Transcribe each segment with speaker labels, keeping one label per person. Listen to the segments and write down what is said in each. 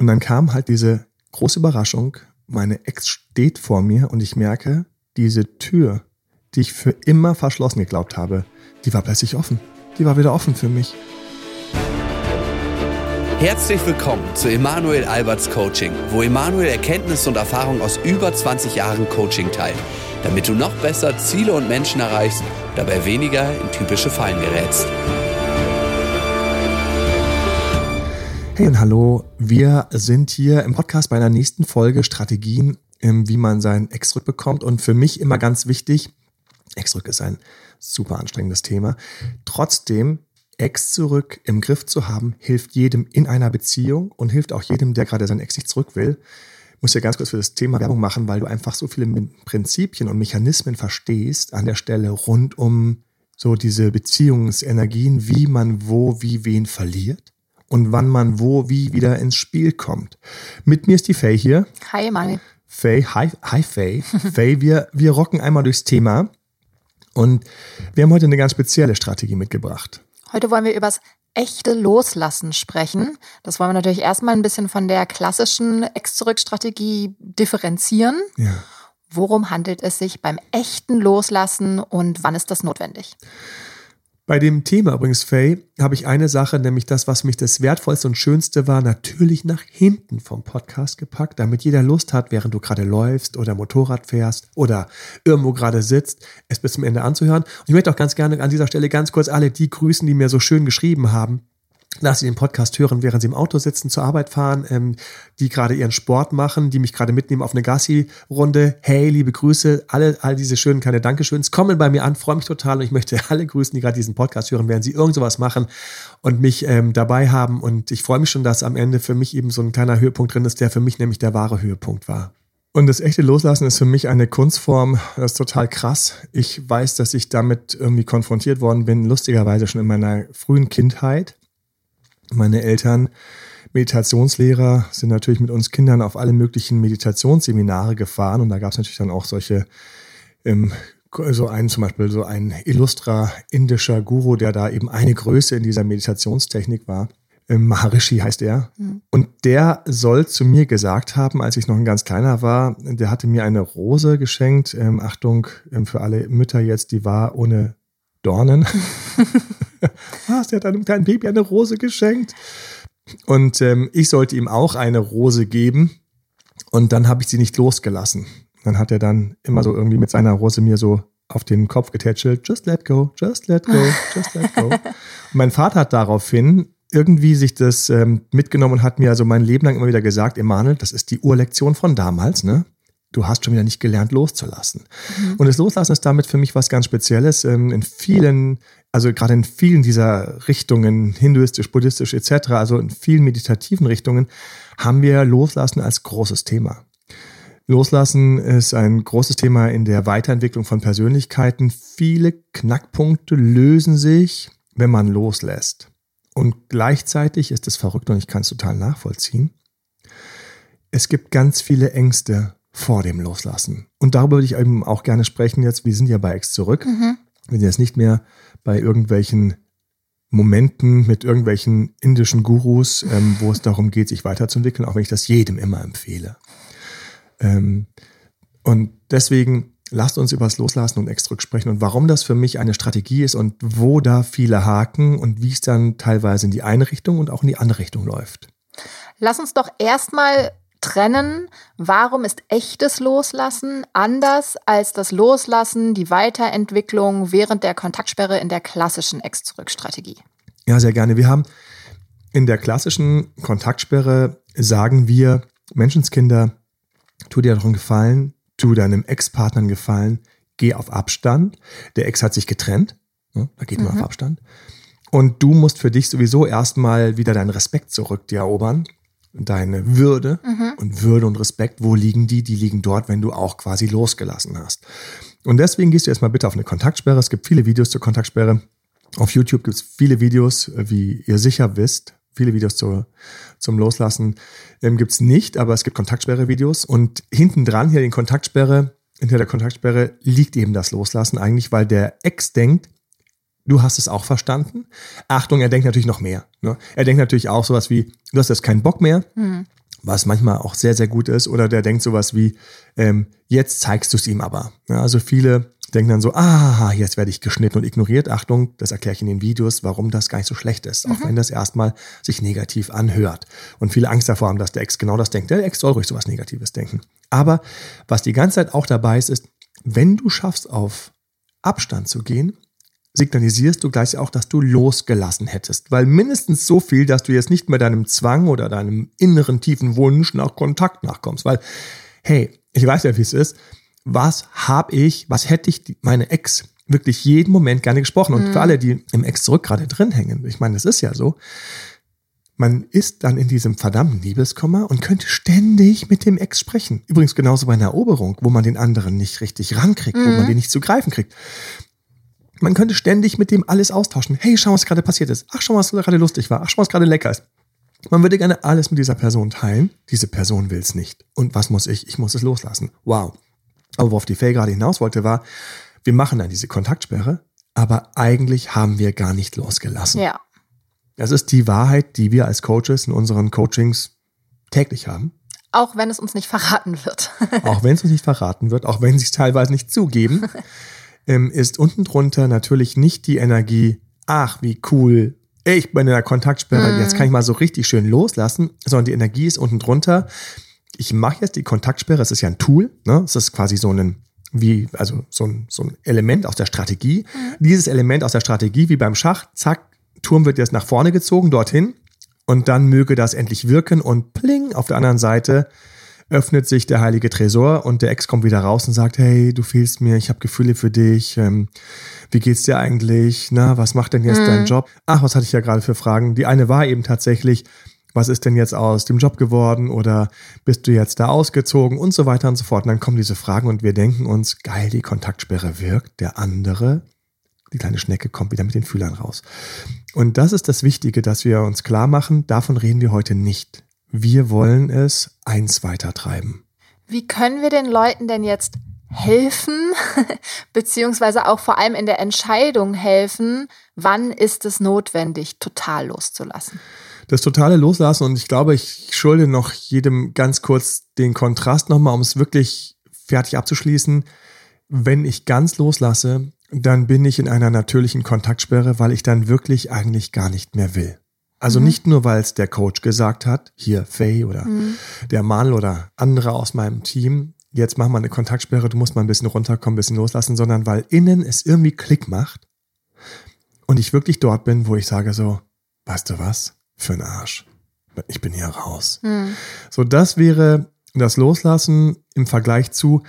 Speaker 1: Und dann kam halt diese große Überraschung, meine Ex steht vor mir und ich merke, diese Tür, die ich für immer verschlossen geglaubt habe, die war plötzlich offen. Die war wieder offen für mich.
Speaker 2: Herzlich willkommen zu Emanuel Alberts Coaching, wo Emanuel Erkenntnisse und Erfahrung aus über 20 Jahren Coaching teilt, damit du noch besser Ziele und Menschen erreichst, dabei weniger in typische Fallen gerätst.
Speaker 1: Hey und hallo, wir sind hier im Podcast bei einer nächsten Folge Strategien, ähm, wie man seinen Ex zurückbekommt. Und für mich immer ganz wichtig, Ex zurück ist ein super anstrengendes Thema. Trotzdem, Ex zurück im Griff zu haben, hilft jedem in einer Beziehung und hilft auch jedem, der gerade seinen Ex nicht zurück will. Ich muss ja ganz kurz für das Thema Werbung machen, weil du einfach so viele Prinzipien und Mechanismen verstehst an der Stelle rund um so diese Beziehungsenergien, wie man wo, wie wen verliert und wann man wo wie wieder ins Spiel kommt. Mit mir ist die Faye hier.
Speaker 3: Hi, Mani.
Speaker 1: Faye, hi, hi Faye. Faye, wir, wir rocken einmal durchs Thema und wir haben heute eine ganz spezielle Strategie mitgebracht.
Speaker 3: Heute wollen wir übers echte Loslassen sprechen. Das wollen wir natürlich erstmal ein bisschen von der klassischen Ex-Zurück-Strategie differenzieren.
Speaker 1: Ja.
Speaker 3: Worum handelt es sich beim echten Loslassen und wann ist das notwendig?
Speaker 1: Bei dem Thema übrigens, Faye, habe ich eine Sache, nämlich das, was mich das Wertvollste und Schönste war, natürlich nach hinten vom Podcast gepackt, damit jeder Lust hat, während du gerade läufst oder Motorrad fährst oder irgendwo gerade sitzt, es bis zum Ende anzuhören. Und ich möchte auch ganz gerne an dieser Stelle ganz kurz alle die grüßen, die mir so schön geschrieben haben dass sie den Podcast hören, während sie im Auto sitzen, zur Arbeit fahren, ähm, die gerade ihren Sport machen, die mich gerade mitnehmen auf eine Gassi-Runde. Hey, liebe Grüße, alle, all diese schönen kleine Dankeschöns kommen bei mir an, freue mich total und ich möchte alle grüßen, die gerade diesen Podcast hören, während sie irgend sowas machen und mich ähm, dabei haben. Und ich freue mich schon, dass am Ende für mich eben so ein kleiner Höhepunkt drin ist, der für mich nämlich der wahre Höhepunkt war. Und das echte Loslassen ist für mich eine Kunstform, das ist total krass. Ich weiß, dass ich damit irgendwie konfrontiert worden bin, lustigerweise schon in meiner frühen Kindheit meine Eltern, Meditationslehrer, sind natürlich mit uns Kindern auf alle möglichen Meditationsseminare gefahren und da gab es natürlich dann auch solche, ähm, so einen zum Beispiel so ein illustrer indischer Guru, der da eben eine Größe in dieser Meditationstechnik war. Ähm, Maharishi heißt er. Mhm. Und der soll zu mir gesagt haben, als ich noch ein ganz kleiner war, der hatte mir eine Rose geschenkt. Ähm, Achtung ähm, für alle Mütter jetzt, die war ohne Dornen. Was, der hat einem kleinen Baby eine Rose geschenkt. Und ähm, ich sollte ihm auch eine Rose geben. Und dann habe ich sie nicht losgelassen. Dann hat er dann immer so irgendwie mit seiner Rose mir so auf den Kopf getätschelt, just let go, just let go, just let go. Und mein Vater hat daraufhin irgendwie sich das ähm, mitgenommen und hat mir also mein Leben lang immer wieder gesagt, Emanuel, das ist die Urlektion von damals, ne? Du hast schon wieder nicht gelernt loszulassen. Mhm. Und das Loslassen ist damit für mich was ganz Spezielles. Ähm, in vielen, also gerade in vielen dieser Richtungen, hinduistisch, buddhistisch etc., also in vielen meditativen Richtungen, haben wir Loslassen als großes Thema. Loslassen ist ein großes Thema in der Weiterentwicklung von Persönlichkeiten. Viele Knackpunkte lösen sich, wenn man loslässt. Und gleichzeitig ist es verrückt und ich kann es total nachvollziehen. Es gibt ganz viele Ängste vor dem Loslassen. Und darüber würde ich eben auch gerne sprechen jetzt. Wir sind ja bei Ex zurück. Mhm. Wir sind jetzt nicht mehr bei irgendwelchen Momenten mit irgendwelchen indischen Gurus, ähm, wo es darum geht, sich weiterzuentwickeln, auch wenn ich das jedem immer empfehle. Ähm, und deswegen lasst uns über das Loslassen und Ex zurück sprechen und warum das für mich eine Strategie ist und wo da viele haken und wie es dann teilweise in die eine Richtung und auch in die andere Richtung läuft.
Speaker 3: Lass uns doch erstmal trennen, warum ist echtes Loslassen anders als das Loslassen, die Weiterentwicklung während der Kontaktsperre in der klassischen Ex-Zurück-Strategie?
Speaker 1: Ja, sehr gerne. Wir haben in der klassischen Kontaktsperre sagen wir, Menschenskinder, tu dir darum gefallen, tu deinem Ex-Partner gefallen, geh auf Abstand. Der Ex hat sich getrennt, ne? da geht man mhm. auf Abstand. Und du musst für dich sowieso erstmal wieder deinen Respekt zurück dir erobern deine Würde mhm. und Würde und Respekt, wo liegen die? Die liegen dort, wenn du auch quasi losgelassen hast. Und deswegen gehst du erstmal bitte auf eine Kontaktsperre. Es gibt viele Videos zur Kontaktsperre. Auf YouTube gibt es viele Videos, wie ihr sicher wisst. Viele Videos zur, zum Loslassen ähm, gibt es nicht, aber es gibt Kontaktsperre-Videos. Und hinten dran, hier in Kontaktsperre, hinter der Kontaktsperre liegt eben das Loslassen eigentlich, weil der Ex denkt, du hast es auch verstanden. Achtung, er denkt natürlich noch mehr. Ne? Er denkt natürlich auch sowas wie, du hast jetzt keinen Bock mehr. Mhm. was manchmal auch sehr, sehr gut ist. Oder der denkt sowas wie, ähm, jetzt zeigst du es ihm aber. Ja, also viele denken dann so, ah, jetzt werde ich geschnitten und ignoriert. Achtung, das erkläre ich in den Videos, warum das gar nicht so schlecht ist, auch mhm. wenn das erstmal sich negativ anhört. Und viele Angst davor haben, dass der Ex genau das denkt. Der Ex soll ruhig sowas Negatives denken. Aber was die ganze Zeit auch dabei ist, ist, wenn du schaffst, auf Abstand zu gehen, signalisierst du gleich auch, dass du losgelassen hättest. Weil mindestens so viel, dass du jetzt nicht mehr deinem Zwang oder deinem inneren tiefen Wunsch nach Kontakt nachkommst. Weil, hey, ich weiß ja, wie es ist. Was habe ich, was hätte ich meine Ex wirklich jeden Moment gerne gesprochen? Und mhm. für alle, die im Ex zurück gerade drin hängen, ich meine, das ist ja so, man ist dann in diesem verdammten Liebeskummer und könnte ständig mit dem Ex sprechen. Übrigens genauso bei einer Eroberung, wo man den anderen nicht richtig rankriegt, mhm. wo man mhm. den nicht zu greifen kriegt. Man könnte ständig mit dem alles austauschen. Hey, schau, was gerade passiert ist. Ach, schau, was gerade lustig war. Ach, schau, was gerade lecker ist. Man würde gerne alles mit dieser Person teilen. Diese Person will es nicht. Und was muss ich? Ich muss es loslassen. Wow. Aber worauf die Faye gerade hinaus wollte, war, wir machen dann diese Kontaktsperre, aber eigentlich haben wir gar nicht losgelassen.
Speaker 3: Ja.
Speaker 1: Das ist die Wahrheit, die wir als Coaches in unseren Coachings täglich haben.
Speaker 3: Auch wenn es uns nicht verraten wird.
Speaker 1: auch wenn es uns nicht verraten wird, auch wenn sie es teilweise nicht zugeben, ähm, ist unten drunter natürlich nicht die Energie, ach, wie cool, ich bin in der Kontaktsperre, mm. jetzt kann ich mal so richtig schön loslassen, sondern die Energie ist unten drunter. Ich mache jetzt die Kontaktsperre, es ist ja ein Tool, ne? es ist quasi so ein wie, also so ein, so ein Element aus der Strategie. Mhm. Dieses Element aus der Strategie, wie beim Schach, zack, Turm wird jetzt nach vorne gezogen, dorthin. Und dann möge das endlich wirken und pling, auf der anderen Seite öffnet sich der heilige Tresor und der Ex kommt wieder raus und sagt, hey, du fehlst mir, ich habe Gefühle für dich, ähm, wie geht's dir eigentlich, na, was macht denn jetzt mhm. dein Job? Ach, was hatte ich ja gerade für Fragen? Die eine war eben tatsächlich, was ist denn jetzt aus dem Job geworden oder bist du jetzt da ausgezogen und so weiter und so fort. Und dann kommen diese Fragen und wir denken uns, geil, die Kontaktsperre wirkt, der andere die kleine Schnecke kommt wieder mit den Fühlern raus. Und das ist das Wichtige, dass wir uns klar machen, davon reden wir heute nicht. Wir wollen es eins weiter treiben.
Speaker 3: Wie können wir den Leuten denn jetzt helfen, beziehungsweise auch vor allem in der Entscheidung helfen, wann ist es notwendig, total loszulassen?
Speaker 1: Das totale Loslassen und ich glaube, ich schulde noch jedem ganz kurz den Kontrast nochmal, um es wirklich fertig abzuschließen. Wenn ich ganz loslasse, dann bin ich in einer natürlichen Kontaktsperre, weil ich dann wirklich eigentlich gar nicht mehr will. Also mhm. nicht nur, weil es der Coach gesagt hat, hier Faye oder mhm. der Mann oder andere aus meinem Team, jetzt machen wir eine Kontaktsperre, du musst mal ein bisschen runterkommen, ein bisschen loslassen, sondern weil innen es irgendwie Klick macht und ich wirklich dort bin, wo ich sage so, weißt du was, für ein Arsch. Ich bin hier raus. Mhm. So, das wäre das Loslassen im Vergleich zu,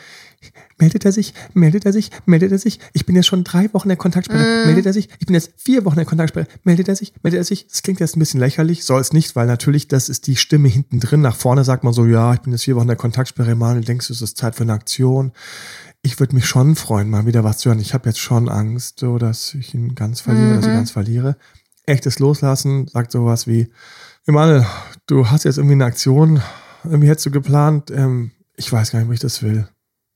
Speaker 1: meldet er sich, meldet er sich, meldet er sich. Ich bin jetzt schon drei Wochen in der Kontaktsperre, mm. meldet er sich. Ich bin jetzt vier Wochen in der Kontaktsperre, meldet er sich, meldet er sich. Das klingt jetzt ein bisschen lächerlich, soll es nicht, weil natürlich das ist die Stimme hinten drin. Nach vorne sagt man so, ja, ich bin jetzt vier Wochen in der Kontaktsperre, Manuel, denkst du, es ist Zeit für eine Aktion? Ich würde mich schon freuen, mal wieder was zu hören. Ich habe jetzt schon Angst, so, dass ich ihn ganz verliere, mhm. dass ich mhm. ganz verliere. Echtes Loslassen sagt sowas wie, Emanuel, du hast jetzt irgendwie eine Aktion, irgendwie hättest du geplant, ähm, ich weiß gar nicht, ob ich das will.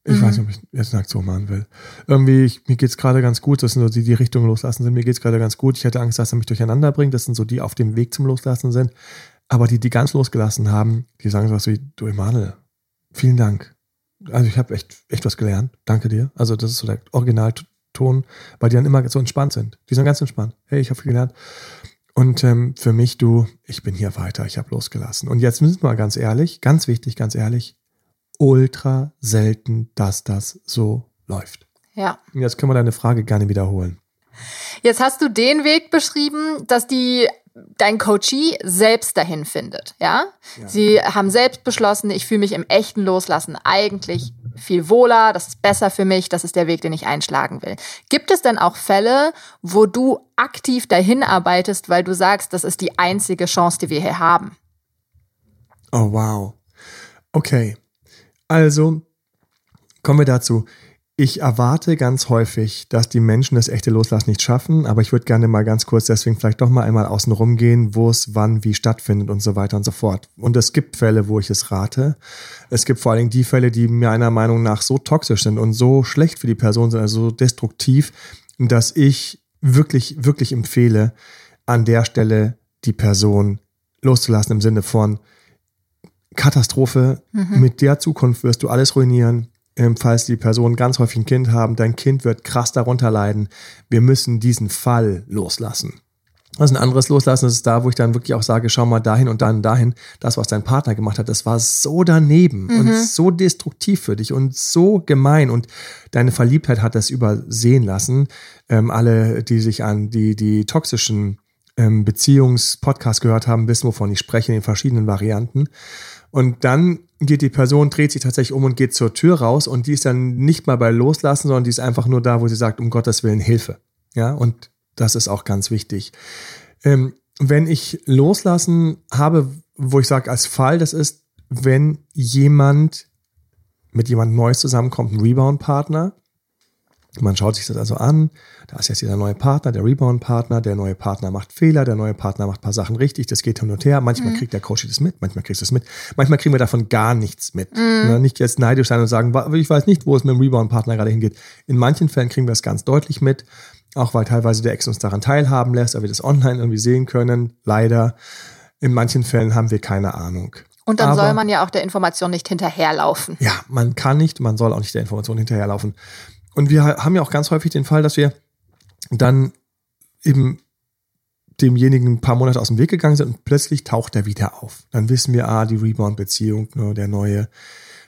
Speaker 1: Ich mhm. weiß nicht, ob ich jetzt eine Aktion machen will. Irgendwie, ich, mir geht's gerade ganz gut. Das sind so die, die Richtungen loslassen sind. Mir geht's gerade ganz gut. Ich hätte Angst, dass er mich durcheinander bringt. Das sind so die auf dem Weg zum Loslassen sind. Aber die, die ganz losgelassen haben, die sagen sowas wie, du Emanuel, vielen Dank. Also ich habe echt, echt was gelernt. Danke dir. Also das ist so der Originalton, weil die dann immer so entspannt sind. Die sind ganz entspannt. Hey, ich habe viel gelernt. Und ähm, für mich, du, ich bin hier weiter. Ich habe losgelassen. Und jetzt müssen wir mal ganz ehrlich, ganz wichtig, ganz ehrlich, ultra selten, dass das so läuft.
Speaker 3: Ja.
Speaker 1: Und jetzt können wir deine Frage gerne wiederholen.
Speaker 3: Jetzt hast du den Weg beschrieben, dass die dein Coachee selbst dahin findet, ja? ja. Sie haben selbst beschlossen, ich fühle mich im echten Loslassen eigentlich viel wohler, das ist besser für mich, das ist der Weg, den ich einschlagen will. Gibt es denn auch Fälle, wo du aktiv dahin arbeitest, weil du sagst, das ist die einzige Chance, die wir hier haben?
Speaker 1: Oh wow. Okay. Also, kommen wir dazu. Ich erwarte ganz häufig, dass die Menschen das echte Loslassen nicht schaffen, aber ich würde gerne mal ganz kurz deswegen vielleicht doch mal einmal außen rum gehen, wo es wann wie stattfindet und so weiter und so fort. Und es gibt Fälle, wo ich es rate. Es gibt vor allen Dingen die Fälle, die meiner Meinung nach so toxisch sind und so schlecht für die Person sind, also so destruktiv, dass ich wirklich, wirklich empfehle, an der Stelle die Person loszulassen im Sinne von, Katastrophe. Mit der Zukunft wirst du alles ruinieren. Ähm, falls die Personen ganz häufig ein Kind haben, dein Kind wird krass darunter leiden. Wir müssen diesen Fall loslassen. Das ist ein anderes Loslassen. Das ist da, wo ich dann wirklich auch sage, schau mal dahin und dann dahin. Das, was dein Partner gemacht hat, das war so daneben und so destruktiv für dich und so gemein. Und deine Verliebtheit hat das übersehen lassen. Ähm, alle, die sich an die, die toxischen ähm, Beziehungspodcasts gehört haben, wissen, wovon ich spreche, in den verschiedenen Varianten. Und dann geht die Person, dreht sich tatsächlich um und geht zur Tür raus und die ist dann nicht mal bei Loslassen, sondern die ist einfach nur da, wo sie sagt, um Gottes Willen Hilfe. Ja, und das ist auch ganz wichtig. Ähm, wenn ich loslassen habe, wo ich sage als Fall, das ist, wenn jemand mit jemand Neues zusammenkommt, ein Rebound-Partner, man schaut sich das also an, da ist jetzt dieser neue Partner, der Rebound-Partner, der neue Partner macht Fehler, der neue Partner macht ein paar Sachen richtig, das geht hin und her. Manchmal kriegt der Coach das mit, manchmal kriegst du es mit. Manchmal kriegen wir davon gar nichts mit. Ne, Nicht jetzt neidisch sein und sagen, "Wa- ich weiß nicht, wo es mit dem Rebound-Partner gerade hingeht. In manchen Fällen kriegen wir es ganz deutlich mit, auch weil teilweise der Ex uns daran teilhaben lässt, aber wir das online irgendwie sehen können, leider. In manchen Fällen haben wir keine Ahnung.
Speaker 3: Und dann
Speaker 1: Aber-
Speaker 3: soll man ja auch der Information nicht hinterherlaufen.
Speaker 1: ja, man kann nicht, man soll auch nicht der Information hinterherlaufen. Und wir haben ja auch ganz häufig den Fall, dass wir dann eben demjenigen ein paar Monate aus dem Weg gegangen sind und plötzlich taucht er wieder auf. Dann wissen wir, ah, die Rebound-Beziehung, ne, der neue,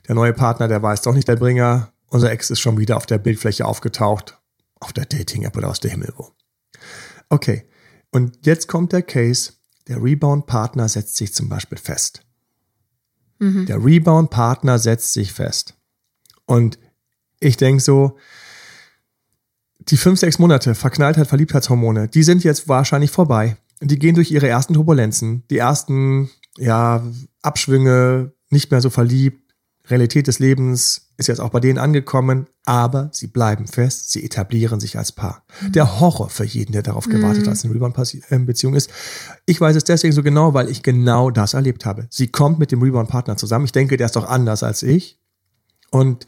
Speaker 1: der neue Partner, der war jetzt doch nicht der Bringer. Unser Ex ist schon wieder auf der Bildfläche aufgetaucht, auf der Dating-App oder aus der Himmel wo. Okay, und jetzt kommt der Case, der Rebound-Partner setzt sich zum Beispiel fest. Der Rebound-Partner setzt sich fest. Und ich denke so, die fünf, sechs Monate Verknalltheit, Verliebtheitshormone, die sind jetzt wahrscheinlich vorbei. Die gehen durch ihre ersten Turbulenzen, die ersten, ja, Abschwünge, nicht mehr so verliebt. Realität des Lebens ist jetzt auch bei denen angekommen, aber sie bleiben fest, sie etablieren sich als Paar. Der Horror für jeden, der darauf gewartet hat, dass eine Rebound-Beziehung ist. Ich weiß es deswegen so genau, weil ich genau das erlebt habe. Sie kommt mit dem Rebound-Partner zusammen. Ich denke, der ist doch anders als ich. Und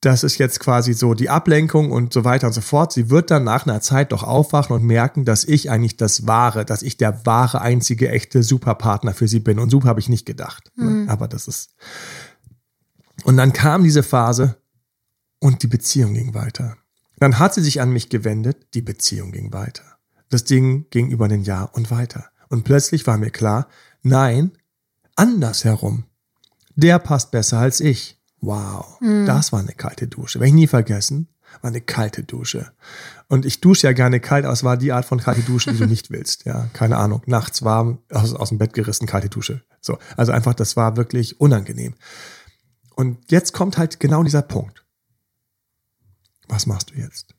Speaker 1: das ist jetzt quasi so die Ablenkung und so weiter und so fort. Sie wird dann nach einer Zeit doch aufwachen und merken, dass ich eigentlich das wahre, dass ich der wahre, einzige, echte Superpartner für sie bin. Und super habe ich nicht gedacht. Ne? Aber das ist. Und dann kam diese Phase und die Beziehung ging weiter. Dann hat sie sich an mich gewendet, die Beziehung ging weiter. Das Ding ging über ein Jahr und weiter. Und plötzlich war mir klar, nein, andersherum. Der passt besser als ich. Wow, das war eine kalte Dusche. Werde ich nie vergessen. War eine kalte Dusche. Und ich dusche ja gerne kalt, aber es war die Art von kalte Dusche, die du nicht willst. Ja, keine Ahnung. Nachts warm, aus, aus dem Bett gerissen, kalte Dusche. So. Also einfach, das war wirklich unangenehm. Und jetzt kommt halt genau dieser Punkt. Was machst du jetzt?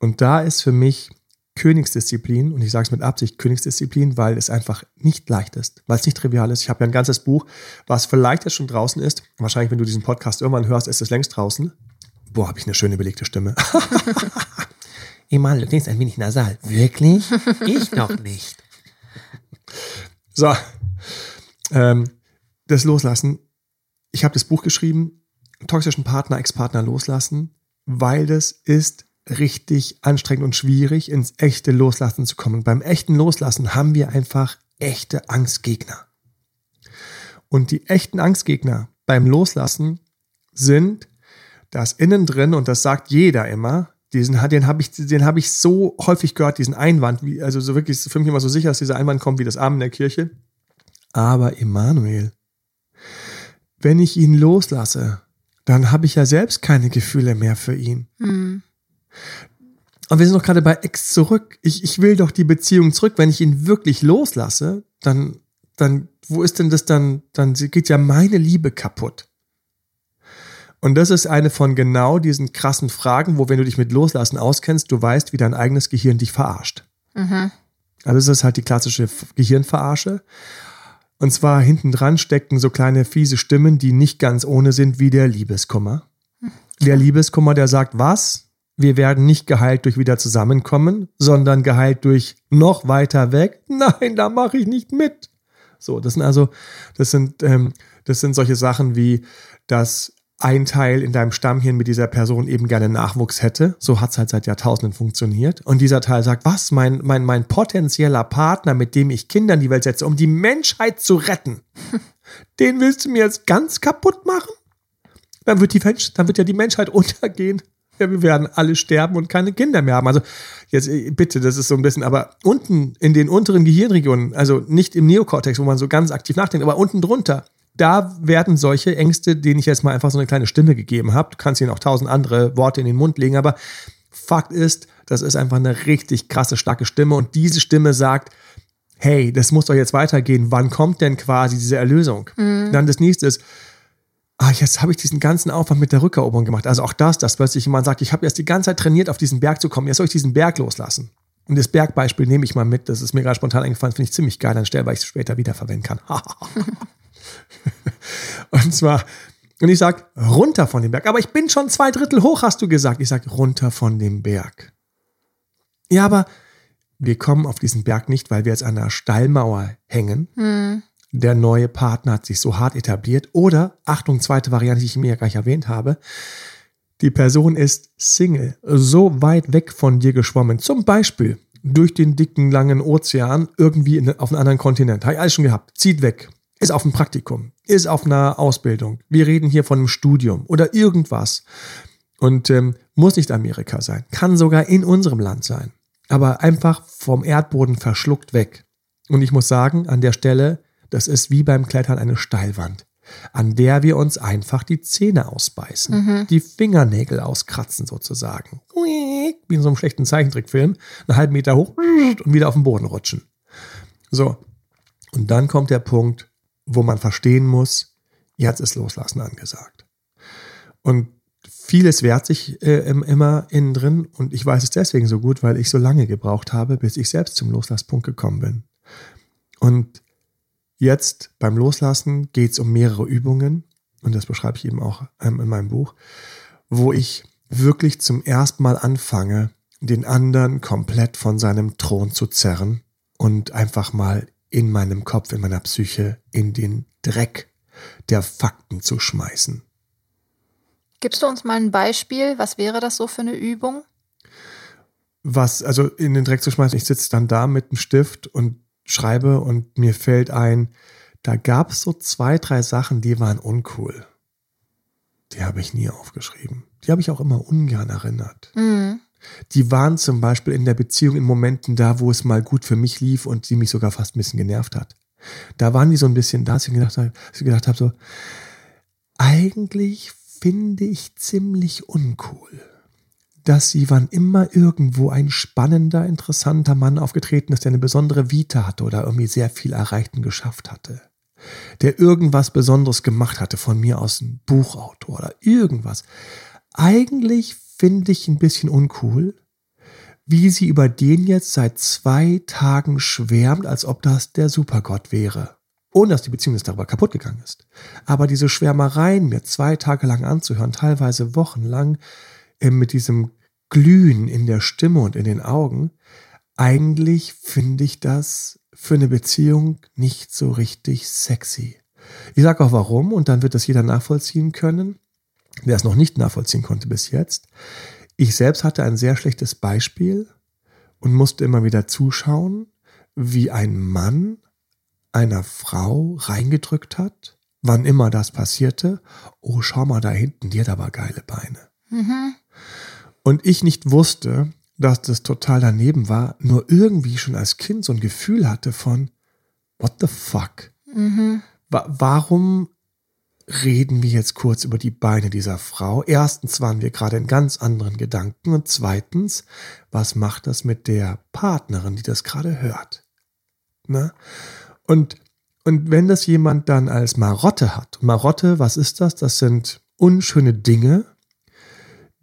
Speaker 1: Und da ist für mich Königsdisziplin, und ich sage es mit Absicht Königsdisziplin, weil es einfach nicht leicht ist, weil es nicht trivial ist. Ich habe ja ein ganzes Buch, was vielleicht jetzt schon draußen ist. Wahrscheinlich, wenn du diesen Podcast irgendwann hörst, ist es längst draußen. Boah, habe ich eine schöne belegte Stimme. Emal, du klingst ein wenig nasal. Wirklich? Ich noch nicht. So, ähm, das Loslassen. Ich habe das Buch geschrieben, toxischen Partner, Ex-Partner loslassen, weil das ist richtig anstrengend und schwierig, ins echte Loslassen zu kommen. Und beim echten Loslassen haben wir einfach echte Angstgegner. Und die echten Angstgegner beim Loslassen sind das innen drin, und das sagt jeder immer, diesen, den habe ich, den ich so häufig gehört, diesen Einwand, wie, also so wirklich, für mich immer so sicher, dass dieser Einwand kommt wie das Arm in der Kirche. Aber Emanuel, wenn ich ihn loslasse, dann habe ich ja selbst keine Gefühle mehr für ihn. Und wir sind doch gerade bei Ex zurück. Ich, ich will doch die Beziehung zurück. Wenn ich ihn wirklich loslasse, dann, dann, wo ist denn das dann? Dann geht ja meine Liebe kaputt. Und das ist eine von genau diesen krassen Fragen, wo, wenn du dich mit Loslassen auskennst, du weißt, wie dein eigenes Gehirn dich verarscht. Also das ist halt die klassische Gehirnverarsche. Und zwar hinten dran stecken so kleine fiese Stimmen, die nicht ganz ohne sind, wie der Liebeskummer. Der Liebeskummer, der sagt, was? Wir werden nicht geheilt durch wieder zusammenkommen, sondern geheilt durch noch weiter weg. Nein, da mache ich nicht mit. So, das sind also, das sind, ähm, das sind solche Sachen wie, dass ein Teil in deinem Stammhirn mit dieser Person eben gerne Nachwuchs hätte. So hat's halt seit Jahrtausenden funktioniert. Und dieser Teil sagt, was, mein, mein, mein potenzieller Partner, mit dem ich Kinder in die Welt setze, um die Menschheit zu retten. Den willst du mir jetzt ganz kaputt machen? Dann wird, die Mensch, dann wird ja die Menschheit untergehen. Ja, wir werden alle sterben und keine Kinder mehr haben. Also jetzt äh, bitte, das ist so ein bisschen, aber unten in den unteren Gehirnregionen, also nicht im Neokortex, wo man so ganz aktiv nachdenkt, aber unten drunter, da werden solche Ängste, denen ich jetzt mal einfach so eine kleine Stimme gegeben habe, du kannst ihnen auch tausend andere Worte in den Mund legen, aber Fakt ist, das ist einfach eine richtig krasse, starke Stimme und diese Stimme sagt, hey, das muss doch jetzt weitergehen, wann kommt denn quasi diese Erlösung? Mhm. Dann das nächste ist, ah, jetzt habe ich diesen ganzen Aufwand mit der Rückeroberung gemacht. Also auch das, dass plötzlich jemand sagt, ich habe jetzt die ganze Zeit trainiert, auf diesen Berg zu kommen, jetzt soll ich diesen Berg loslassen. Und das Bergbeispiel nehme ich mal mit, das ist mir gerade spontan eingefallen, finde ich ziemlich geil, anstelle, weil ich es später wiederverwenden kann. und zwar, und ich sage, runter von dem Berg. Aber ich bin schon zwei Drittel hoch, hast du gesagt. Ich sage, runter von dem Berg. Ja, aber wir kommen auf diesen Berg nicht, weil wir jetzt an einer Steilmauer hängen. Hm. Der neue Partner hat sich so hart etabliert. Oder, Achtung, zweite Variante, die ich mir ja gleich erwähnt habe. Die Person ist Single, so weit weg von dir geschwommen. Zum Beispiel durch den dicken, langen Ozean irgendwie in, auf einen anderen Kontinent. Habe ich alles schon gehabt. Zieht weg. Ist auf einem Praktikum. Ist auf einer Ausbildung. Wir reden hier von einem Studium oder irgendwas. Und ähm, muss nicht Amerika sein. Kann sogar in unserem Land sein aber einfach vom Erdboden verschluckt weg. Und ich muss sagen, an der Stelle, das ist wie beim Klettern eine Steilwand, an der wir uns einfach die Zähne ausbeißen, mhm. die Fingernägel auskratzen sozusagen. Wie in so einem schlechten Zeichentrickfilm, einen halben Meter hoch und wieder auf den Boden rutschen. So. Und dann kommt der Punkt, wo man verstehen muss, jetzt ist Loslassen angesagt. Und vieles wehrt sich äh, immer innen drin und ich weiß es deswegen so gut, weil ich so lange gebraucht habe, bis ich selbst zum Loslasspunkt gekommen bin. Und jetzt beim Loslassen geht es um mehrere Übungen und das beschreibe ich eben auch ähm, in meinem Buch, wo ich wirklich zum ersten Mal anfange, den anderen komplett von seinem Thron zu zerren und einfach mal in meinem Kopf, in meiner Psyche in den Dreck der Fakten zu schmeißen.
Speaker 3: Gibst du uns mal ein Beispiel? Was wäre das so für eine Übung?
Speaker 1: Was, also in den Dreck zu schmeißen, ich sitze dann da mit einem Stift und schreibe und mir fällt ein, da gab es so zwei, drei Sachen, die waren uncool. Die habe ich nie aufgeschrieben. Die habe ich auch immer ungern erinnert. Mhm. Die waren zum Beispiel in der Beziehung in Momenten da, wo es mal gut für mich lief und sie mich sogar fast ein bisschen genervt hat. Da waren die so ein bisschen da, dass ich gedacht habe, dass ich gedacht habe so, eigentlich finde ich ziemlich uncool, dass sie, wann immer irgendwo ein spannender, interessanter Mann aufgetreten ist, der eine besondere Vita hatte oder irgendwie sehr viel erreicht und geschafft hatte, der irgendwas Besonderes gemacht hatte, von mir aus ein Buchautor oder irgendwas. Eigentlich finde ich ein bisschen uncool, wie sie über den jetzt seit zwei Tagen schwärmt, als ob das der Supergott wäre ohne dass die Beziehung jetzt darüber kaputt gegangen ist. Aber diese Schwärmereien mir zwei Tage lang anzuhören, teilweise wochenlang, mit diesem Glühen in der Stimme und in den Augen, eigentlich finde ich das für eine Beziehung nicht so richtig sexy. Ich sage auch warum und dann wird das jeder nachvollziehen können, der es noch nicht nachvollziehen konnte bis jetzt. Ich selbst hatte ein sehr schlechtes Beispiel und musste immer wieder zuschauen, wie ein Mann einer Frau reingedrückt hat, wann immer das passierte, oh, schau mal da hinten, die hat aber geile Beine. Mhm. Und ich nicht wusste, dass das total daneben war, nur irgendwie schon als Kind so ein Gefühl hatte von, what the fuck? Mhm. Wa warum reden wir jetzt kurz über die Beine dieser Frau? Erstens waren wir gerade in ganz anderen Gedanken und zweitens, was macht das mit der Partnerin, die das gerade hört? Ne? Und, und wenn das jemand dann als Marotte hat, Marotte, was ist das? Das sind unschöne Dinge,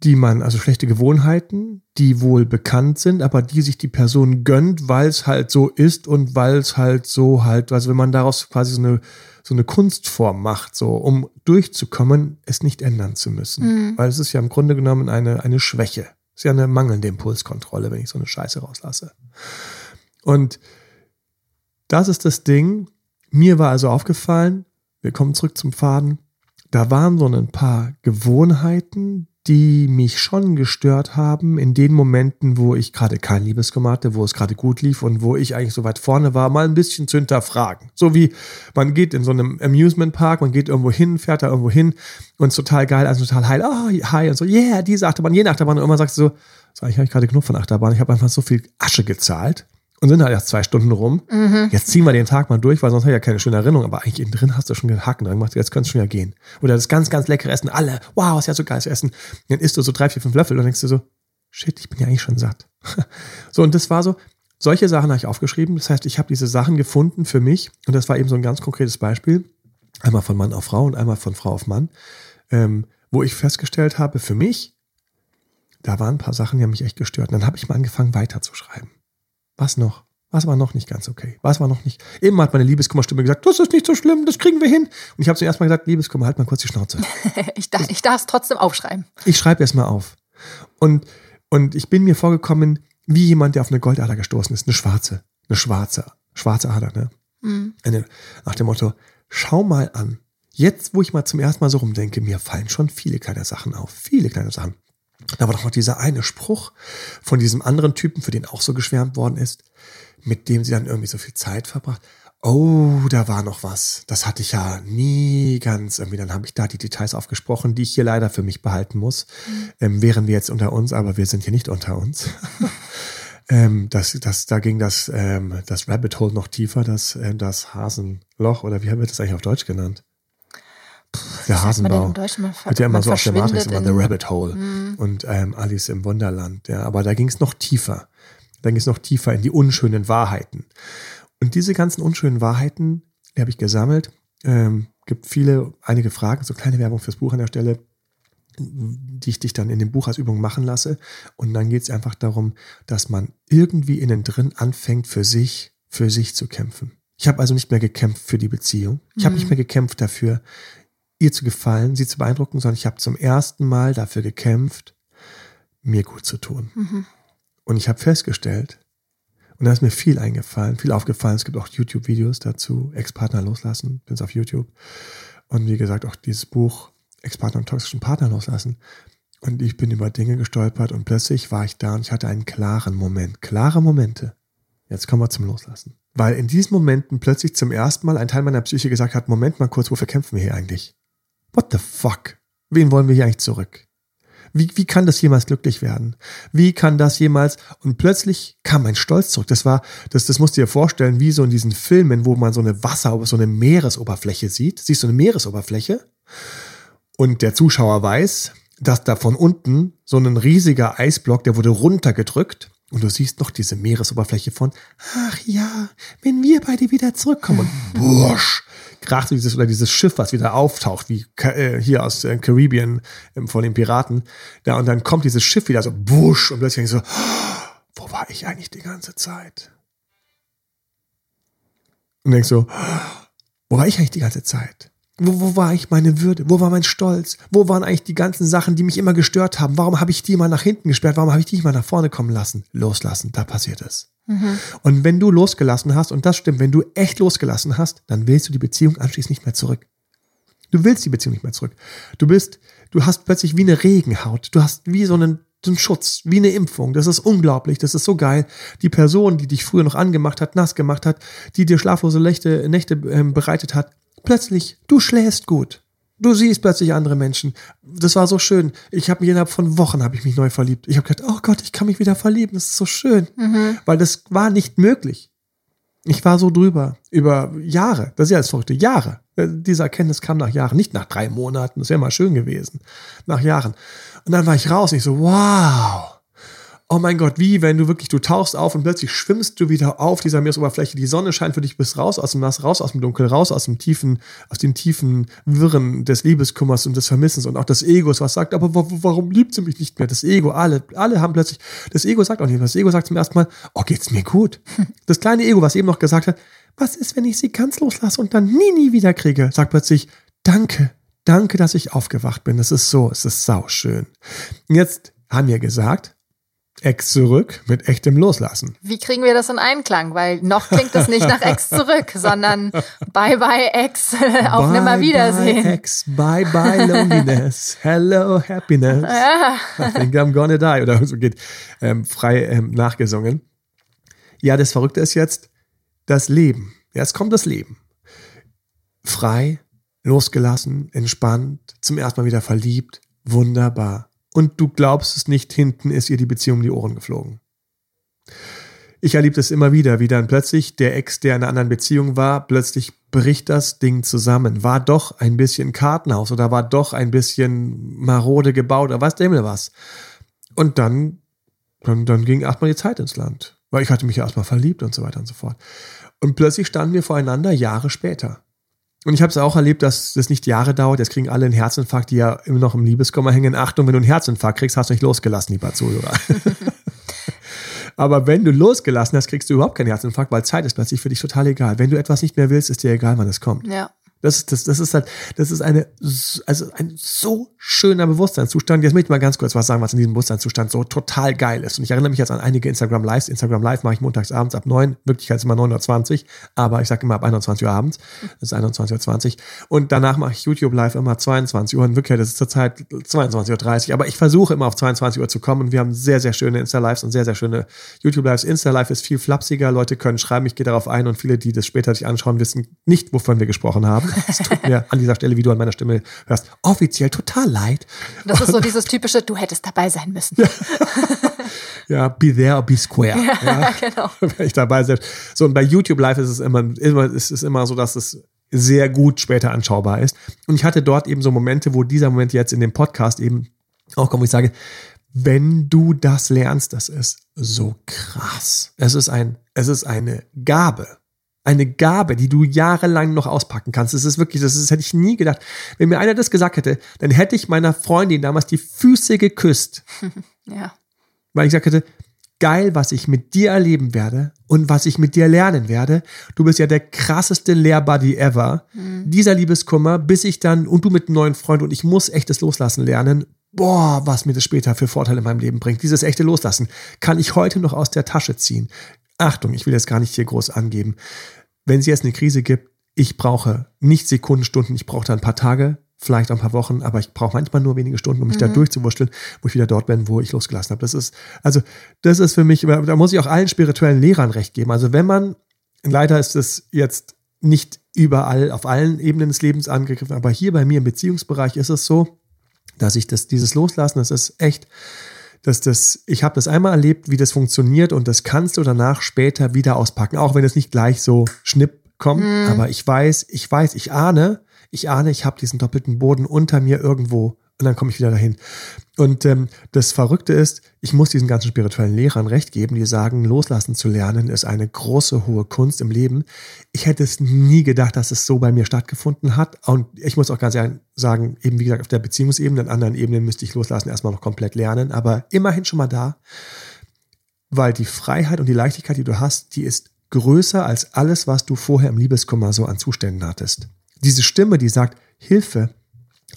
Speaker 1: die man, also schlechte Gewohnheiten, die wohl bekannt sind, aber die sich die Person gönnt, weil es halt so ist und weil es halt so halt, also wenn man daraus quasi so eine, so eine Kunstform macht, so um durchzukommen, es nicht ändern zu müssen. Mhm. Weil es ist ja im Grunde genommen eine, eine Schwäche. Es ist ja eine mangelnde Impulskontrolle, wenn ich so eine Scheiße rauslasse. Und das ist das Ding. Mir war also aufgefallen, wir kommen zurück zum Faden, da waren so ein paar Gewohnheiten, die mich schon gestört haben in den Momenten, wo ich gerade kein Liebeskummer hatte, wo es gerade gut lief und wo ich eigentlich so weit vorne war, mal ein bisschen zu hinterfragen. So wie man geht in so einem Amusement Park, man geht irgendwo hin, fährt da irgendwo hin und ist total geil, also total heil, oh, hi und so, yeah, diese Achterbahn, jene Achterbahn und immer sagst du so, so ich habe gerade genug von Achterbahn, ich habe einfach so viel Asche gezahlt und sind halt erst zwei Stunden rum. Mhm. Jetzt ziehen wir den Tag mal durch, weil sonst habe ich ja keine schöne Erinnerung. Aber eigentlich innen drin hast du schon den Haken dran gemacht. Jetzt könnte es schon ja gehen. Oder das ganz, ganz leckere Essen. Alle, wow, ist ja so geiles Essen. Dann isst du so drei, vier, fünf Löffel und denkst du so, shit, ich bin ja eigentlich schon satt. so, und das war so, solche Sachen habe ich aufgeschrieben. Das heißt, ich habe diese Sachen gefunden für mich. Und das war eben so ein ganz konkretes Beispiel. Einmal von Mann auf Frau und einmal von Frau auf Mann. Ähm, wo ich festgestellt habe, für mich, da waren ein paar Sachen, die haben mich echt gestört. Und dann habe ich mal angefangen weiterzuschreiben. Was noch? Was war noch nicht ganz okay? Was war noch nicht? Eben hat meine Liebeskummerstimme gesagt, das ist nicht so schlimm, das kriegen wir hin. Und ich habe zuerst mal gesagt, Liebeskummer, halt mal kurz die Schnauze.
Speaker 3: ich, darf, ich es trotzdem aufschreiben.
Speaker 1: Ich schreibe erst mal auf. Und, und ich bin mir vorgekommen, wie jemand, der auf eine Goldader gestoßen ist. Eine schwarze. Eine schwarze. Schwarze Ader, ne? Mhm. Nach dem Motto, schau mal an. Jetzt, wo ich mal zum ersten Mal so rumdenke, mir fallen schon viele kleine Sachen auf. Viele kleine Sachen. Da war doch noch dieser eine Spruch von diesem anderen Typen, für den auch so geschwärmt worden ist, mit dem sie dann irgendwie so viel Zeit verbracht. Oh, da war noch was. Das hatte ich ja nie ganz irgendwie. Dann habe ich da die Details aufgesprochen, die ich hier leider für mich behalten muss. Mhm. Ähm, wären wir jetzt unter uns, aber wir sind hier nicht unter uns. ähm, das, das, da ging das, ähm, das Rabbit Hole noch tiefer, das, äh, das Hasenloch, oder wie wird das eigentlich auf Deutsch genannt? Der Hasenbau. Wird ja immer so auf der Matrix immer The Rabbit Hole mhm. und ähm, Alice im Wunderland. Ja, aber da ging es noch tiefer. Da ging es noch tiefer in die unschönen Wahrheiten. Und diese ganzen unschönen Wahrheiten, die habe ich gesammelt. Ähm, gibt viele, einige Fragen, so kleine Werbung fürs Buch an der Stelle, die ich dich dann in dem Buch als Übung machen lasse. Und dann geht es einfach darum, dass man irgendwie innen drin anfängt, für sich, für sich zu kämpfen. Ich habe also nicht mehr gekämpft für die Beziehung. Ich habe mhm. nicht mehr gekämpft dafür, ihr zu gefallen, sie zu beeindrucken, sondern ich habe zum ersten Mal dafür gekämpft, mir gut zu tun. Mhm. Und ich habe festgestellt, und da ist mir viel eingefallen, viel aufgefallen. Es gibt auch YouTube-Videos dazu, Ex-Partner loslassen, bin es auf YouTube. Und wie gesagt, auch dieses Buch, Ex-Partner und toxischen Partner loslassen. Und ich bin über Dinge gestolpert und plötzlich war ich da und ich hatte einen klaren Moment, klare Momente. Jetzt kommen wir zum Loslassen. Weil in diesen Momenten plötzlich zum ersten Mal ein Teil meiner Psyche gesagt hat, Moment mal kurz, wofür kämpfen wir hier eigentlich? What the fuck? Wen wollen wir hier eigentlich zurück? Wie, wie kann das jemals glücklich werden? Wie kann das jemals? Und plötzlich kam mein Stolz zurück. Das war, das, das musst du dir vorstellen, wie so in diesen Filmen, wo man so eine Wasser, so eine Meeresoberfläche sieht. Siehst du eine Meeresoberfläche? Und der Zuschauer weiß, dass da von unten so ein riesiger Eisblock, der wurde runtergedrückt. Und du siehst noch diese Meeresoberfläche von, ach ja, wenn wir beide wieder zurückkommen. Und bursch, kracht dieses oder dieses Schiff, was wieder auftaucht, wie äh, hier aus äh, Caribbean ähm, von den Piraten. Da, und dann kommt dieses Schiff wieder so busch und plötzlich so, wo war ich eigentlich die ganze Zeit? Und denkst so, wo war ich eigentlich die ganze Zeit? Wo, wo war eigentlich meine Würde? Wo war mein Stolz? Wo waren eigentlich die ganzen Sachen, die mich immer gestört haben? Warum habe ich die mal nach hinten gesperrt? Warum habe ich die mal nach vorne kommen lassen? Loslassen, da passiert es. Mhm. Und wenn du losgelassen hast, und das stimmt, wenn du echt losgelassen hast, dann willst du die Beziehung anschließend nicht mehr zurück. Du willst die Beziehung nicht mehr zurück. Du bist, du hast plötzlich wie eine Regenhaut. Du hast wie so einen, so einen Schutz, wie eine Impfung. Das ist unglaublich. Das ist so geil. Die Person, die dich früher noch angemacht hat, nass gemacht hat, die dir schlaflose Nächte, Nächte äh, bereitet hat, plötzlich, du schläfst gut. Du siehst plötzlich andere Menschen. Das war so schön. Ich habe mich innerhalb von Wochen habe ich mich neu verliebt. Ich habe gedacht, oh Gott, ich kann mich wieder verlieben. Das ist so schön, mhm. weil das war nicht möglich. Ich war so drüber über Jahre. Das ist ja das verrückte Jahre. Diese Erkenntnis kam nach Jahren, nicht nach drei Monaten. Das wäre mal schön gewesen. Nach Jahren. Und dann war ich raus. Und ich so, wow oh mein Gott, wie wenn du wirklich, du tauchst auf und plötzlich schwimmst du wieder auf dieser Meeresoberfläche, die Sonne scheint für dich, bist raus aus dem Nass, raus aus dem Dunkel, raus aus dem tiefen, aus den tiefen Wirren des Liebeskummers und des Vermissens und auch des Egos, was sagt, aber warum liebt sie mich nicht mehr? Das Ego, alle, alle haben plötzlich, das Ego sagt auch nicht, das Ego sagt zum ersten Mal, oh, geht's mir gut. Das kleine Ego, was eben noch gesagt hat, was ist, wenn ich sie ganz loslasse und dann nie, nie wieder kriege, sagt plötzlich, danke, danke, dass ich aufgewacht bin. Das ist so, es ist sauschön. Jetzt haben wir gesagt, Ex zurück mit echtem Loslassen.
Speaker 3: Wie kriegen wir das in Einklang? Weil noch klingt es nicht nach Ex zurück, sondern Bye bye Ex, auf Nimmerwiedersehen.
Speaker 1: Bye Ex, bye bye Loneliness, hello Happiness. Ja. I think I'm gonna die. Oder so geht ähm, frei ähm, nachgesungen. Ja, das Verrückte ist jetzt das Leben. Jetzt kommt das Leben. Frei, losgelassen, entspannt, zum ersten Mal wieder verliebt. Wunderbar und du glaubst es nicht, hinten ist ihr die Beziehung um die Ohren geflogen. Ich erlebe das immer wieder, wie dann plötzlich der Ex, der in einer anderen Beziehung war, plötzlich bricht das Ding zusammen. War doch ein bisschen Kartenhaus oder war doch ein bisschen marode gebaut oder was der Himmel was. Und dann, dann, dann ging erstmal die Zeit ins Land. Weil ich hatte mich ja erstmal verliebt und so weiter und so fort. Und plötzlich standen wir voreinander Jahre später. Und ich habe es auch erlebt, dass das nicht Jahre dauert. Jetzt kriegen alle einen Herzinfarkt, die ja immer noch im Liebeskummer hängen. Achtung, wenn du einen Herzinfarkt kriegst, hast du nicht losgelassen, lieber Zuhörer. Aber wenn du losgelassen hast, kriegst du überhaupt keinen Herzinfarkt, weil Zeit ist plötzlich für dich total egal. Wenn du etwas nicht mehr willst, ist dir egal, wann es kommt.
Speaker 3: Ja.
Speaker 1: Das ist, das, das ist halt, das ist eine, also ein so schöner Bewusstseinszustand. Jetzt möchte ich mal ganz kurz was sagen, was in diesem Bewusstseinszustand so total geil ist. Und ich erinnere mich jetzt an einige Instagram Lives. Instagram Live mache ich montags abends ab neun. Wirklichkeit ist immer 9.20 Uhr, aber ich sage immer ab 21 Uhr abends. Das ist 21.20 Uhr. Und danach mache ich YouTube Live immer 22 Uhr. In Wirklichkeit ist es zurzeit 22.30 Uhr. Aber ich versuche immer auf 22 Uhr zu kommen. Und wir haben sehr, sehr schöne Insta-Lives und sehr, sehr schöne YouTube-Lives. Insta-Live ist viel flapsiger. Leute können schreiben. Ich gehe darauf ein. Und viele, die das später sich anschauen, wissen nicht, wovon wir gesprochen haben. Es tut mir an dieser Stelle, wie du an meiner Stimme hörst, offiziell total leid.
Speaker 3: Das ist so dieses typische, du hättest dabei sein müssen.
Speaker 1: Ja, ja be there or be square. Ja, ja. genau. Wenn ich dabei sein. So, und bei YouTube Live ist es immer, immer, ist es immer so, dass es sehr gut später anschaubar ist. Und ich hatte dort eben so Momente, wo dieser Moment jetzt in dem Podcast eben auch kommt, wo ich sage, wenn du das lernst, das ist so krass. Es ist ein, es ist eine Gabe eine Gabe, die du jahrelang noch auspacken kannst. Das ist wirklich, das, ist, das hätte ich nie gedacht. Wenn mir einer das gesagt hätte, dann hätte ich meiner Freundin damals die Füße geküsst.
Speaker 3: ja.
Speaker 1: Weil ich gesagt hätte, geil, was ich mit dir erleben werde und was ich mit dir lernen werde. Du bist ja der krasseste Lehrbuddy ever. Mhm. Dieser Liebeskummer, bis ich dann, und du mit einem neuen Freund und ich muss echtes Loslassen lernen. Boah, was mir das später für Vorteile in meinem Leben bringt. Dieses echte Loslassen kann ich heute noch aus der Tasche ziehen. Achtung, ich will jetzt gar nicht hier groß angeben wenn es jetzt eine Krise gibt, ich brauche nicht Sekunden, Stunden, ich brauche da ein paar Tage, vielleicht auch ein paar Wochen, aber ich brauche manchmal nur wenige Stunden, um mich mhm. da durchzuwurschteln, wo ich wieder dort bin, wo ich losgelassen habe. Das ist, also, das ist für mich, da muss ich auch allen spirituellen Lehrern recht geben. Also wenn man, leider ist es jetzt nicht überall auf allen Ebenen des Lebens angegriffen, aber hier bei mir im Beziehungsbereich ist es so, dass ich das, dieses Loslassen, das ist echt, dass das, ich habe das einmal erlebt, wie das funktioniert und das kannst du danach später wieder auspacken, auch wenn es nicht gleich so schnipp kommt. Mhm. Aber ich weiß, ich weiß, ich ahne, ich ahne, ich habe diesen doppelten Boden unter mir irgendwo und dann komme ich wieder dahin. Und ähm, das Verrückte ist, ich muss diesen ganzen spirituellen Lehrern recht geben, die sagen, loslassen zu lernen ist eine große, hohe Kunst im Leben. Ich hätte es nie gedacht, dass es so bei mir stattgefunden hat. Und ich muss auch ganz ehrlich sagen, eben wie gesagt, auf der Beziehungsebene, an anderen Ebenen müsste ich loslassen erstmal noch komplett lernen, aber immerhin schon mal da, weil die Freiheit und die Leichtigkeit, die du hast, die ist größer als alles, was du vorher im Liebeskummer so an Zuständen hattest. Diese Stimme, die sagt, Hilfe,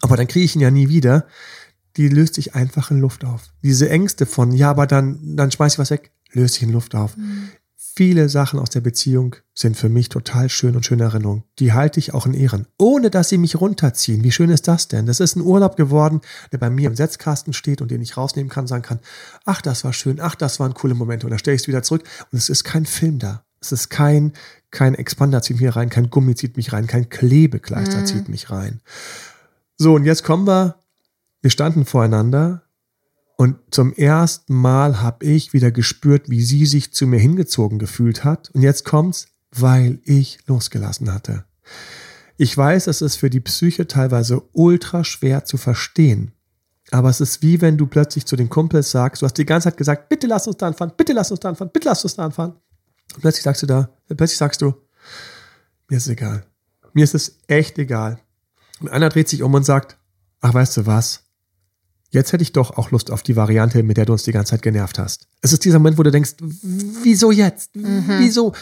Speaker 1: aber dann kriege ich ihn ja nie wieder. Die löst sich einfach in Luft auf. Diese Ängste von, ja, aber dann, dann schmeiß ich was weg, löst sich in Luft auf. Mhm. Viele Sachen aus der Beziehung sind für mich total schön und schöne Erinnerungen. Die halte ich auch in Ehren, ohne dass sie mich runterziehen. Wie schön ist das denn? Das ist ein Urlaub geworden, der bei mir im Setzkasten steht und den ich rausnehmen kann, sagen kann, ach, das war schön, ach, das waren coole Momente. Und dann stelle ich es wieder zurück und es ist kein Film da. Es ist kein, kein Expander zieht mich rein, kein Gummi zieht mich rein, kein Klebekleister mhm. zieht mich rein. So, und jetzt kommen wir, wir standen voreinander und zum ersten Mal habe ich wieder gespürt, wie sie sich zu mir hingezogen gefühlt hat. Und jetzt kommt's, weil ich losgelassen hatte. Ich weiß, es ist für die Psyche teilweise ultra schwer zu verstehen. Aber es ist wie wenn du plötzlich zu den Kumpels sagst, du hast die ganze Zeit gesagt, bitte lass uns da anfahren, bitte lass uns da anfahren, bitte lass uns da anfahren. Und plötzlich sagst du da, plötzlich sagst du, mir ist egal. Mir ist es echt egal. Und einer dreht sich um und sagt, ach weißt du was? Jetzt hätte ich doch auch Lust auf die Variante, mit der du uns die ganze Zeit genervt hast. Es ist dieser Moment, wo du denkst, wieso jetzt? Mhm. Wieso?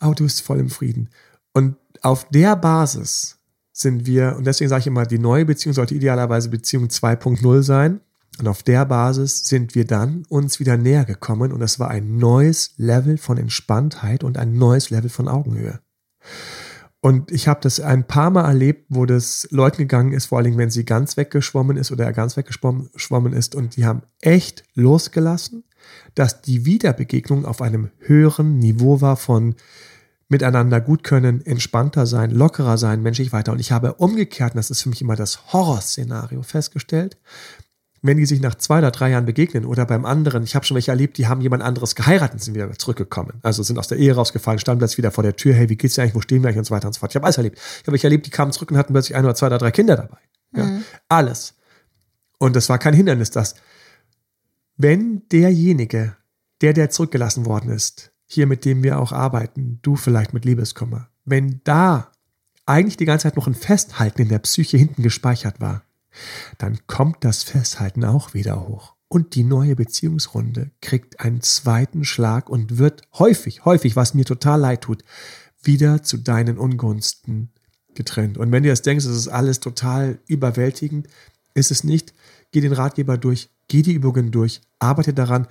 Speaker 1: Aber du bist voll im Frieden. Und auf der Basis sind wir, und deswegen sage ich immer, die neue Beziehung sollte idealerweise Beziehung 2.0 sein. Und auf der Basis sind wir dann uns wieder näher gekommen und es war ein neues Level von Entspanntheit und ein neues Level von Augenhöhe. Und ich habe das ein paar Mal erlebt, wo das Leuten gegangen ist, vor Dingen, wenn sie ganz weggeschwommen ist oder er ganz weggeschwommen ist und die haben echt losgelassen, dass die Wiederbegegnung auf einem höheren Niveau war von miteinander gut können, entspannter sein, lockerer sein, menschlich weiter. Und ich habe umgekehrt, und das ist für mich immer das Horrorszenario, festgestellt, wenn die sich nach zwei oder drei Jahren begegnen oder beim anderen, ich habe schon welche erlebt, die haben jemand anderes geheiratet und sind wieder zurückgekommen. Also sind aus der Ehe rausgefallen, standen plötzlich wieder vor der Tür, hey, wie geht's dir eigentlich, wo stehen wir eigentlich und so weiter und so fort. Ich habe alles erlebt. Ich habe welche erlebt, die kamen zurück und hatten plötzlich ein oder zwei oder drei Kinder dabei. Ja, mhm. Alles. Und das war kein Hindernis, dass wenn derjenige, der, der zurückgelassen worden ist, hier mit dem wir auch arbeiten, du vielleicht mit Liebeskummer, wenn da eigentlich die ganze Zeit noch ein Festhalten in der Psyche hinten gespeichert war, dann kommt das Festhalten auch wieder hoch. Und die neue Beziehungsrunde kriegt einen zweiten Schlag und wird häufig, häufig, was mir total leid tut, wieder zu deinen Ungunsten getrennt. Und wenn du jetzt denkst, es ist alles total überwältigend, ist es nicht. Geh den Ratgeber durch, geh die Übungen durch, arbeite daran.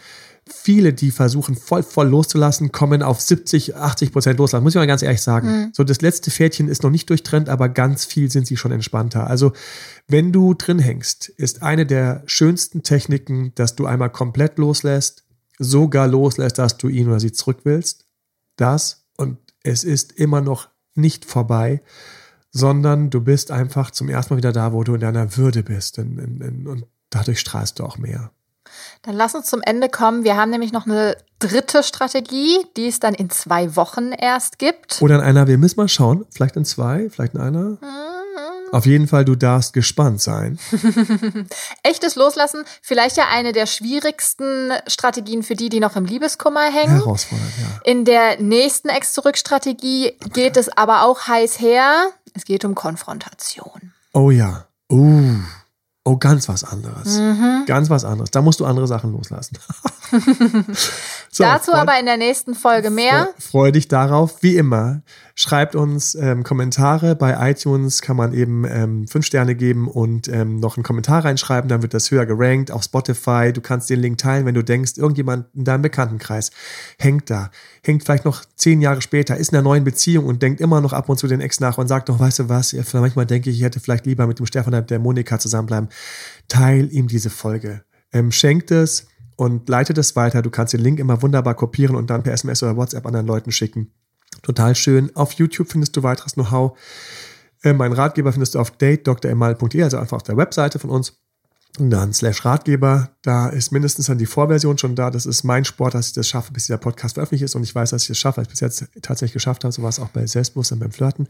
Speaker 1: Viele, die versuchen, voll, voll loszulassen, kommen auf 70, 80 Prozent loslassen. Muss ich mal ganz ehrlich sagen. Mhm. So, das letzte Pferdchen ist noch nicht durchtrennt, aber ganz viel sind sie schon entspannter. Also, wenn du drin hängst, ist eine der schönsten Techniken, dass du einmal komplett loslässt, sogar loslässt, dass du ihn oder sie zurück willst. Das und es ist immer noch nicht vorbei, sondern du bist einfach zum ersten Mal wieder da, wo du in deiner Würde bist und dadurch strahlst du auch mehr.
Speaker 3: Dann lass uns zum Ende kommen. Wir haben nämlich noch eine dritte Strategie, die es dann in zwei Wochen erst gibt.
Speaker 1: Oder in einer, wir müssen mal schauen, vielleicht in zwei, vielleicht in einer. Mhm. Auf jeden Fall, du darfst gespannt sein.
Speaker 3: Echtes Loslassen, vielleicht ja eine der schwierigsten Strategien für die, die noch im Liebeskummer hängen.
Speaker 1: Herausfordernd, ja.
Speaker 3: In der nächsten Ex-Zurück-Strategie geht es aber auch heiß her. Es geht um Konfrontation.
Speaker 1: Oh ja. Uh. Oh, ganz was anderes. Mhm. Ganz was anderes. Da musst du andere Sachen loslassen.
Speaker 3: so, Dazu aber in der nächsten Folge mehr.
Speaker 1: Freu, freu dich darauf, wie immer. Schreibt uns ähm, Kommentare. Bei iTunes kann man eben ähm, fünf Sterne geben und ähm, noch einen Kommentar reinschreiben. Dann wird das höher gerankt. Auf Spotify. Du kannst den Link teilen, wenn du denkst, irgendjemand in deinem Bekanntenkreis hängt da. Hängt vielleicht noch zehn Jahre später, ist in einer neuen Beziehung und denkt immer noch ab und zu den Ex nach und sagt doch, weißt du was, manchmal denke ich, ich hätte vielleicht lieber mit dem Stefan der Monika zusammenbleiben. Teil ihm diese Folge. Ähm, schenkt es und leite das weiter. Du kannst den Link immer wunderbar kopieren und dann per SMS oder WhatsApp anderen Leuten schicken. Total schön. Auf YouTube findest du weiteres Know-how. Äh, mein Ratgeber findest du auf datedremal.de, also einfach auf der Webseite von uns. Und dann slash Ratgeber, da ist mindestens dann die Vorversion schon da. Das ist mein Sport, dass ich das schaffe, bis dieser Podcast veröffentlicht ist. Und ich weiß, dass ich das schaffe, weil ich bis jetzt tatsächlich geschafft habe. So war es auch bei Selbstbewusstsein beim Flirten.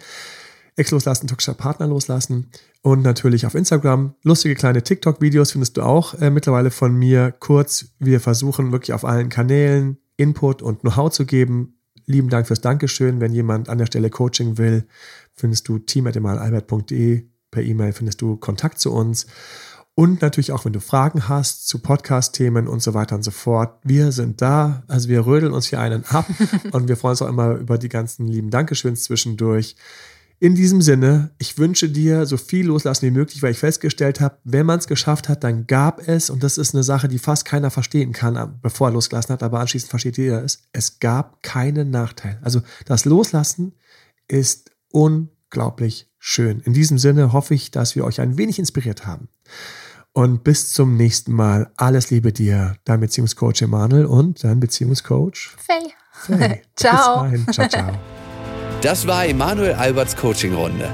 Speaker 1: Ex loslassen, toxischer Partner loslassen. Und natürlich auf Instagram. Lustige kleine TikTok-Videos findest du auch äh, mittlerweile von mir. Kurz, wir versuchen wirklich auf allen Kanälen Input und Know-how zu geben lieben Dank fürs Dankeschön. Wenn jemand an der Stelle Coaching will, findest du team.albert.de. Per E-Mail findest du Kontakt zu uns. Und natürlich auch, wenn du Fragen hast zu Podcast-Themen und so weiter und so fort. Wir sind da. Also wir rödeln uns hier einen ab und wir freuen uns auch immer über die ganzen lieben Dankeschöns zwischendurch. In diesem Sinne, ich wünsche dir so viel loslassen wie möglich, weil ich festgestellt habe, wenn man es geschafft hat, dann gab es, und das ist eine Sache, die fast keiner verstehen kann, bevor er losgelassen hat, aber anschließend versteht jeder es, es gab keinen Nachteil. Also das Loslassen ist unglaublich schön. In diesem Sinne hoffe ich, dass wir euch ein wenig inspiriert haben. Und bis zum nächsten Mal. Alles Liebe dir, dein Beziehungscoach Emanuel und dein Beziehungscoach
Speaker 3: Faye.
Speaker 1: Faye.
Speaker 3: ciao.
Speaker 1: Ciao, ciao.
Speaker 2: Das war Emanuel Alberts Coaching-Runde.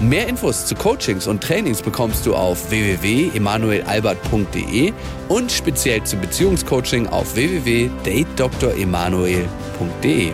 Speaker 2: Mehr Infos zu Coachings und Trainings bekommst du auf www.emanuelalbert.de und speziell zum Beziehungscoaching auf www.datedremanuel.de.